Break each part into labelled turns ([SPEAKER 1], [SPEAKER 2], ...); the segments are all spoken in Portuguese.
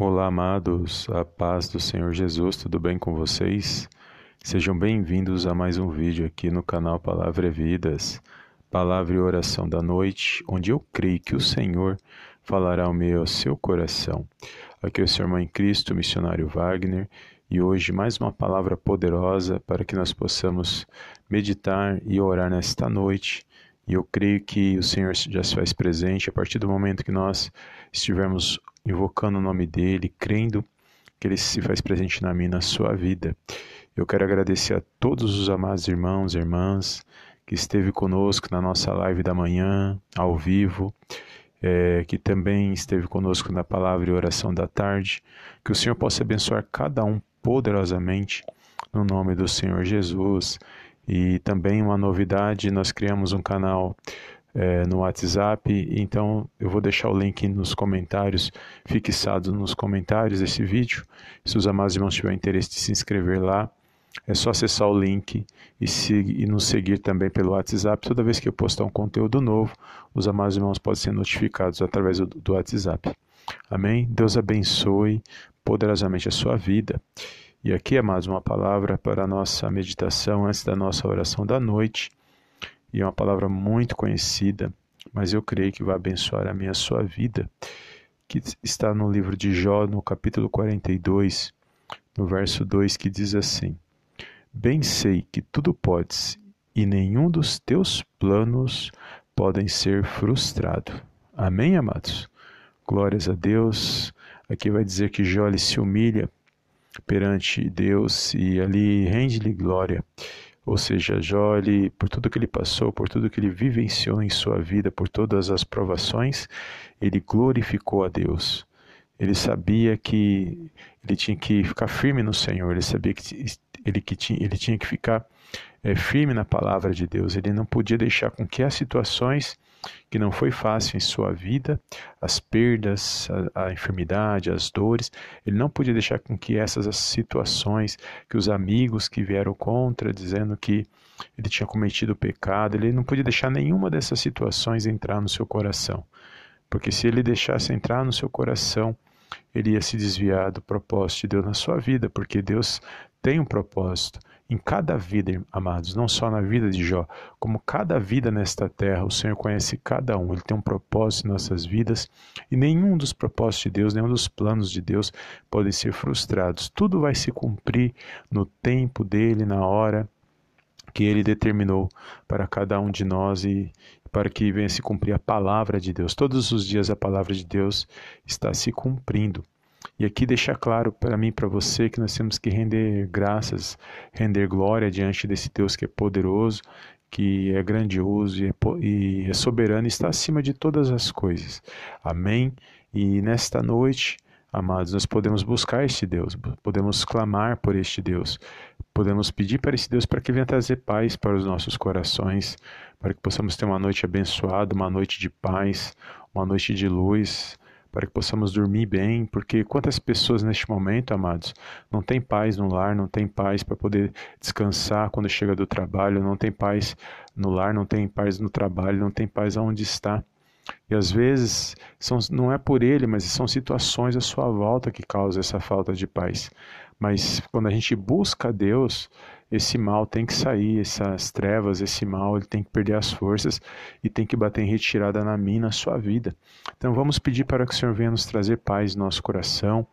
[SPEAKER 1] Olá, amados, a paz do Senhor Jesus, tudo bem com vocês? Sejam bem-vindos a mais um vídeo aqui no canal Palavra e Vidas, Palavra e Oração da Noite, onde eu creio que o Senhor falará ao meio ao seu coração. Aqui é o seu irmão em Cristo, missionário Wagner, e hoje mais uma palavra poderosa para que nós possamos meditar e orar nesta noite. E eu creio que o Senhor já se faz presente a partir do momento que nós estivermos invocando o nome dele, crendo que ele se faz presente na minha, na sua vida. Eu quero agradecer a todos os amados irmãos e irmãs que esteve conosco na nossa live da manhã, ao vivo, é, que também esteve conosco na palavra e oração da tarde. Que o Senhor possa abençoar cada um poderosamente no nome do Senhor Jesus. E também uma novidade, nós criamos um canal é, no WhatsApp. Então eu vou deixar o link nos comentários, fixado nos comentários desse vídeo. Se os amados irmãos tiverem interesse de se inscrever lá, é só acessar o link e, e nos seguir também pelo WhatsApp. Toda vez que eu postar um conteúdo novo, os amados irmãos podem ser notificados através do, do WhatsApp. Amém? Deus abençoe poderosamente a sua vida. E aqui, amados, uma palavra para a nossa meditação antes da nossa oração da noite e é uma palavra muito conhecida, mas eu creio que vai abençoar a minha sua vida, que está no livro de Jó, no capítulo 42, no verso 2, que diz assim: Bem sei que tudo podes, e nenhum dos teus planos podem ser frustrado. Amém, amados? Glórias a Deus. Aqui vai dizer que Jó se humilha perante Deus e ali rende-lhe glória. Ou seja, Jó, ele, por tudo que ele passou, por tudo que ele vivenciou em sua vida, por todas as provações, ele glorificou a Deus. Ele sabia que ele tinha que ficar firme no Senhor, ele sabia que ele, que tinha, ele tinha que ficar é, firme na palavra de Deus. Ele não podia deixar com que as situações que não foi fácil em sua vida, as perdas, a, a, enfermidade, as dores, ele não podia deixar com que essas situações, que os amigos que vieram contra, dizendo que ele tinha cometido pecado, ele não podia deixar nenhuma dessas situações entrar no seu coração. Porque se ele deixasse entrar no seu coração, ele ia se desviar do propósito de Deus na sua vida, porque Deus tem um propósito em cada vida, amados, não só na vida de Jó, como cada vida nesta terra, o Senhor conhece cada um, Ele tem um propósito em nossas vidas e nenhum dos propósitos de Deus, nenhum dos planos de Deus podem ser frustrados. Tudo vai se cumprir no tempo dele, na hora que Ele determinou para cada um de nós e para que venha se cumprir a palavra de Deus. Todos os dias a palavra de Deus está se cumprindo. E aqui deixa claro para mim e para você que nós temos que render graças, render glória diante desse Deus que é poderoso, que é grandioso e é, e é soberano e está acima de todas as coisas. Amém? E nesta noite, amados, nós podemos buscar este Deus, podemos clamar por este Deus, podemos pedir para esse Deus para que venha trazer paz para os nossos corações, para que possamos ter uma noite abençoada, uma noite de paz, uma noite de luz para que possamos dormir bem, porque quantas pessoas neste momento, amados, não tem paz no lar, não tem paz para poder descansar quando chega do trabalho, não tem paz no lar, não tem paz no trabalho, não tem paz aonde está. E às vezes são, não é por ele, mas são situações à sua volta que causam essa falta de paz. Mas quando a gente busca Deus, esse mal tem que sair, essas trevas, esse mal, ele tem que perder as forças e tem que bater em retirada na minha, na sua vida. Então vamos pedir para que o Senhor venha nos trazer paz no nosso coração,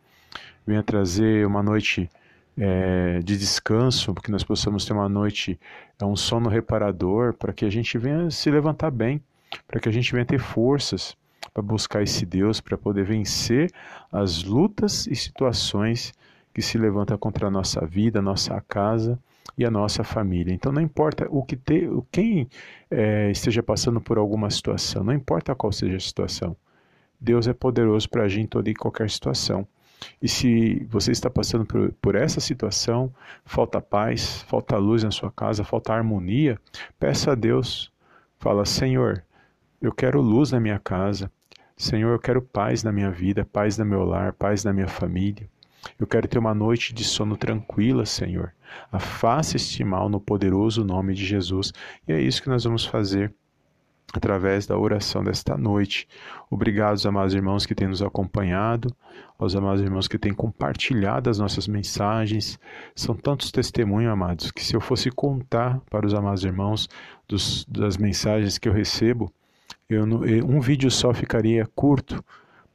[SPEAKER 1] venha trazer uma noite é, de descanso, que nós possamos ter uma noite, é um sono reparador, para que a gente venha se levantar bem, para que a gente venha ter forças para buscar esse Deus, para poder vencer as lutas e situações que se levantam contra a nossa vida, a nossa casa e a nossa família. Então não importa o que te, quem é, esteja passando por alguma situação, não importa qual seja a situação, Deus é poderoso para agir em toda e qualquer situação. E se você está passando por, por, essa situação, falta paz, falta luz na sua casa, falta harmonia, peça a Deus. Fala, Senhor, eu quero luz na minha casa. Senhor, eu quero paz na minha vida, paz no meu lar, paz na minha família. Eu quero ter uma noite de sono tranquila, Senhor. Afasta este mal no poderoso nome de Jesus. E é isso que nós vamos fazer através da oração desta noite. Obrigado, amados irmãos que têm nos acompanhado, aos amados irmãos que têm compartilhado as nossas mensagens. São tantos testemunhos, amados, que se eu fosse contar para os amados irmãos dos, das mensagens que eu recebo, eu, um vídeo só ficaria curto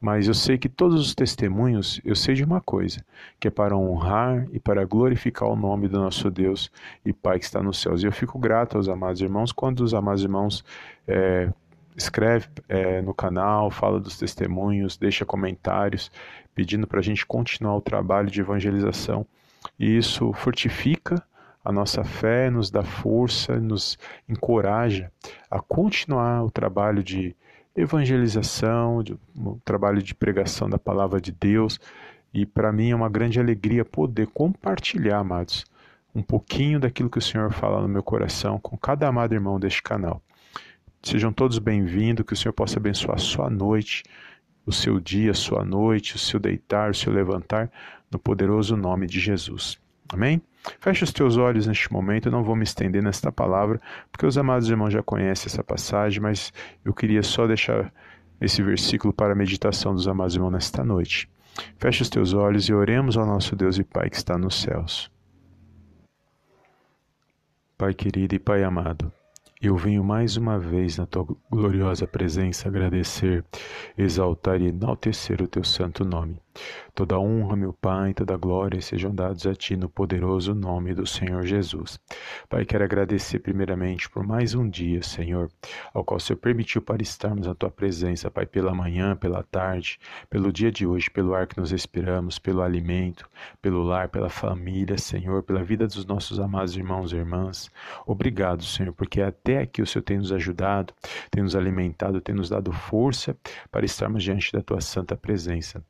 [SPEAKER 1] mas eu sei que todos os testemunhos, eu sei de uma coisa, que é para honrar e para glorificar o nome do nosso Deus e Pai que está nos céus. E eu fico grato aos amados irmãos quando os amados irmãos é, escreve é, no canal, fala dos testemunhos, deixa comentários, pedindo para a gente continuar o trabalho de evangelização. E isso fortifica a nossa fé, nos dá força, nos encoraja a continuar o trabalho de evangelização, de, um trabalho de pregação da palavra de Deus. E para mim é uma grande alegria poder compartilhar, amados, um pouquinho daquilo que o Senhor fala no meu coração com cada amado irmão deste canal. Sejam todos bem-vindos, que o Senhor possa abençoar a sua noite, o seu dia, a sua noite, o seu deitar, o seu levantar, no poderoso nome de Jesus. Amém? Feche os teus olhos neste momento, eu não vou me estender nesta palavra, porque os amados irmãos já conhecem essa passagem, mas eu queria só deixar esse versículo para a meditação dos amados irmãos nesta noite. Feche os teus olhos e oremos ao nosso Deus e Pai que está nos céus. Pai querido e Pai amado, eu venho mais uma vez na tua gloriosa presença agradecer, exaltar e enaltecer o teu santo nome. Toda honra, meu Pai, toda glória sejam dados a Ti no poderoso nome do Senhor Jesus. Pai, quero agradecer primeiramente por mais um dia, Senhor, ao qual o Senhor permitiu para estarmos na Tua presença, Pai, pela manhã, pela tarde, pelo dia de hoje, pelo ar que nos respiramos, pelo alimento, pelo lar, pela família, Senhor, pela vida dos nossos amados irmãos e irmãs. Obrigado, Senhor, porque até aqui o Senhor tem nos ajudado, tem nos alimentado, tem nos dado força para estarmos diante da Tua santa presença.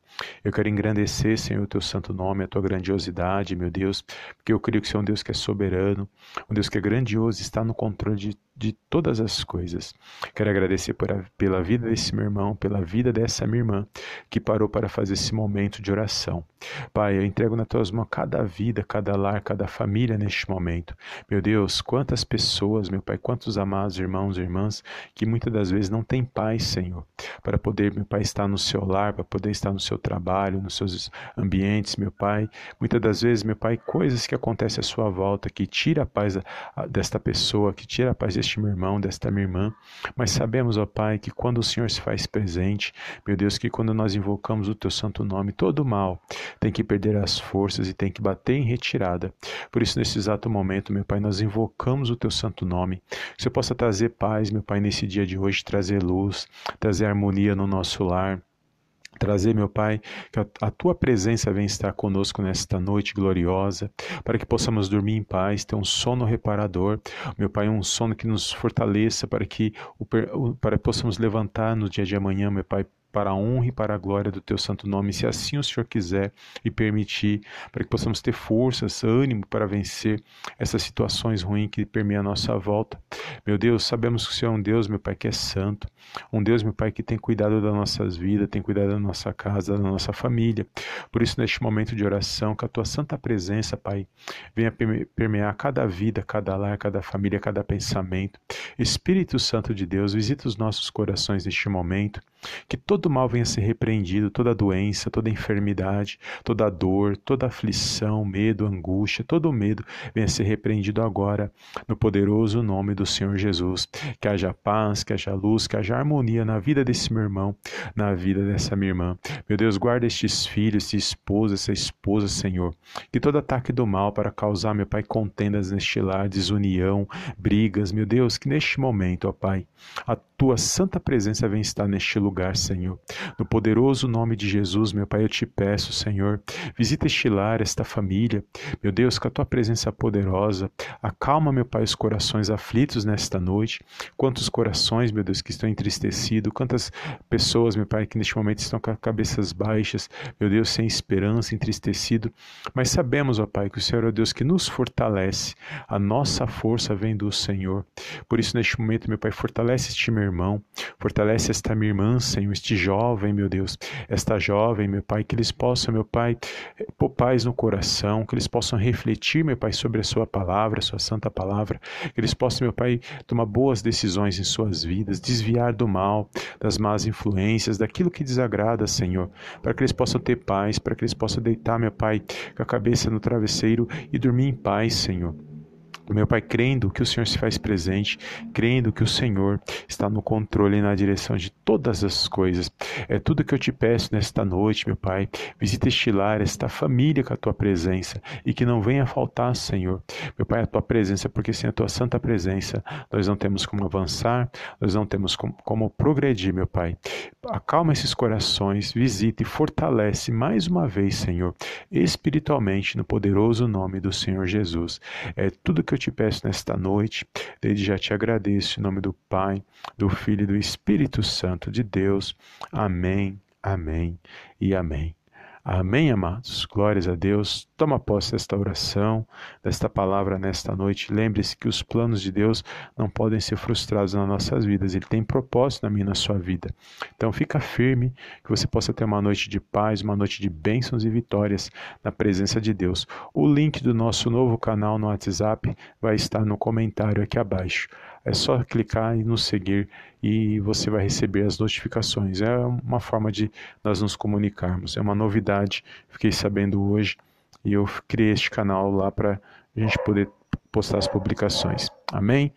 [SPEAKER 1] Eu quero engrandecer, Senhor, o teu santo nome, a tua grandiosidade, meu Deus, porque eu creio que você é um Deus que é soberano, um Deus que é grandioso, está no controle de de todas as coisas. Quero agradecer a, pela vida desse meu irmão, pela vida dessa minha irmã que parou para fazer esse momento de oração. Pai, eu entrego nas tuas mãos cada vida, cada lar, cada família neste momento. Meu Deus, quantas pessoas, meu Pai, quantos amados irmãos e irmãs que muitas das vezes não têm paz, Senhor, para poder, meu Pai, estar no seu lar, para poder estar no seu trabalho, nos seus ambientes, meu Pai. Muitas das vezes, meu Pai, coisas que acontecem à sua volta que tira a paz desta pessoa, que tira a paz deste meu irmão, desta minha irmã, mas sabemos, ó Pai, que quando o Senhor se faz presente, meu Deus, que quando nós invocamos o teu santo nome, todo mal tem que perder as forças e tem que bater em retirada. Por isso, nesse exato momento, meu Pai, nós invocamos o teu santo nome, que você possa trazer paz, meu Pai, nesse dia de hoje, trazer luz, trazer harmonia no nosso lar Trazer, meu Pai, que a, tua presença venha estar conosco nesta noite gloriosa, para que possamos dormir em paz, ter um sono reparador, meu Pai, um sono que nos fortaleça, para que, para que possamos levantar no dia de amanhã, meu Pai, para a honra e para a glória do teu santo nome, se assim o Senhor quiser e permitir, para que possamos ter forças, ânimo para vencer essas situações ruins que permeiam a nossa volta. Meu Deus, sabemos que o Senhor é um Deus, meu Pai, que é santo, um Deus, meu Pai, que tem cuidado das nossas vidas, tem cuidado da nossa casa, da nossa família. Por isso, neste momento de oração, que a tua santa presença, Pai, venha permear cada vida, cada lar, cada família, cada pensamento. Espírito Santo de Deus, visita os nossos corações neste momento, que todo mal venha ser repreendido, toda doença, toda enfermidade, toda dor, toda aflição, medo, angústia, todo medo venha ser repreendido agora, no poderoso nome do Senhor Jesus. Que haja paz, que haja luz, que haja harmonia na vida desse meu irmão, na vida dessa minha irmã. Meu Deus, guarda estes filhos, essa esposa, essa esposa, Senhor. Que todo ataque do mal para causar, meu Pai, contendas neste lar, desunião, brigas, meu Deus, que neste momento, ó Pai, a tua santa presença venha estar neste lugar, Senhor. No poderoso nome de Jesus, meu Pai, eu te peço, Senhor, visita este lar, esta família. Meu Deus, com a tua presença poderosa, acalma, meu Pai, os corações aflitos nesta noite. Quantos corações, meu Deus, que estão entristecidos, quantas pessoas, meu Pai, que neste momento estão com as cabeças baixas, meu Deus, sem esperança, entristecido. Mas sabemos, ó Pai, que o Senhor é o Deus que nos fortalece. A nossa força vem do Senhor. Por isso, neste momento, meu Pai, fortalece este meu irmão, fortalece esta minha irmã, Senhor, este jovem, meu Deus, esta jovem, meu Pai, que eles possam, meu Pai, pôr paz no coração, que eles possam refletir, meu Pai, sobre a Sua palavra, a Sua santa palavra, que eles possam, meu Pai, tomar boas decisões em suas vidas, desviar do mal, das más influências, daquilo que desagrada, Senhor, para que eles possam ter paz, para que eles possam deitar, meu Pai, com a cabeça no travesseiro e dormir em paz, Senhor. Meu Pai, crendo que o Senhor se faz presente, crendo que o Senhor está no controle e na direção de todas as coisas. É tudo que eu te peço nesta noite, meu Pai. Visita este lar, esta família com a tua presença e que não venha faltar, Senhor. Meu Pai, a tua presença, porque sem a tua santa presença nós não temos como avançar, nós não temos como, como progredir, meu Pai. Acalma esses corações, visita e fortalece mais uma vez, Senhor, espiritualmente no poderoso nome do Senhor Jesus. É tudo que que eu te peço nesta noite, desde já te agradeço em nome do Pai, do Filho e do Espírito Santo de Deus. Amém, amém e amém. Amém, amados. Glórias a Deus. Toma posse desta oração, desta palavra nesta noite. Lembre-se que os planos de Deus não podem ser frustrados nas nossas vidas. Ele tem propósito na minha e na sua vida. Então fica firme, que você possa ter uma noite de paz, uma noite de bênçãos e vitórias na presença de Deus. O link do nosso novo canal no WhatsApp vai estar no comentário aqui abaixo. É só clicar e nos seguir e você vai receber as notificações. É uma forma de nós nos comunicarmos. É uma novidade, fiquei sabendo hoje e eu criei este canal lá para a gente poder postar as publicações. Amém?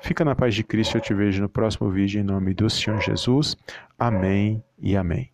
[SPEAKER 1] Fica na paz de Cristo, eu te vejo no próximo vídeo em nome do Senhor Jesus. Amém e amém.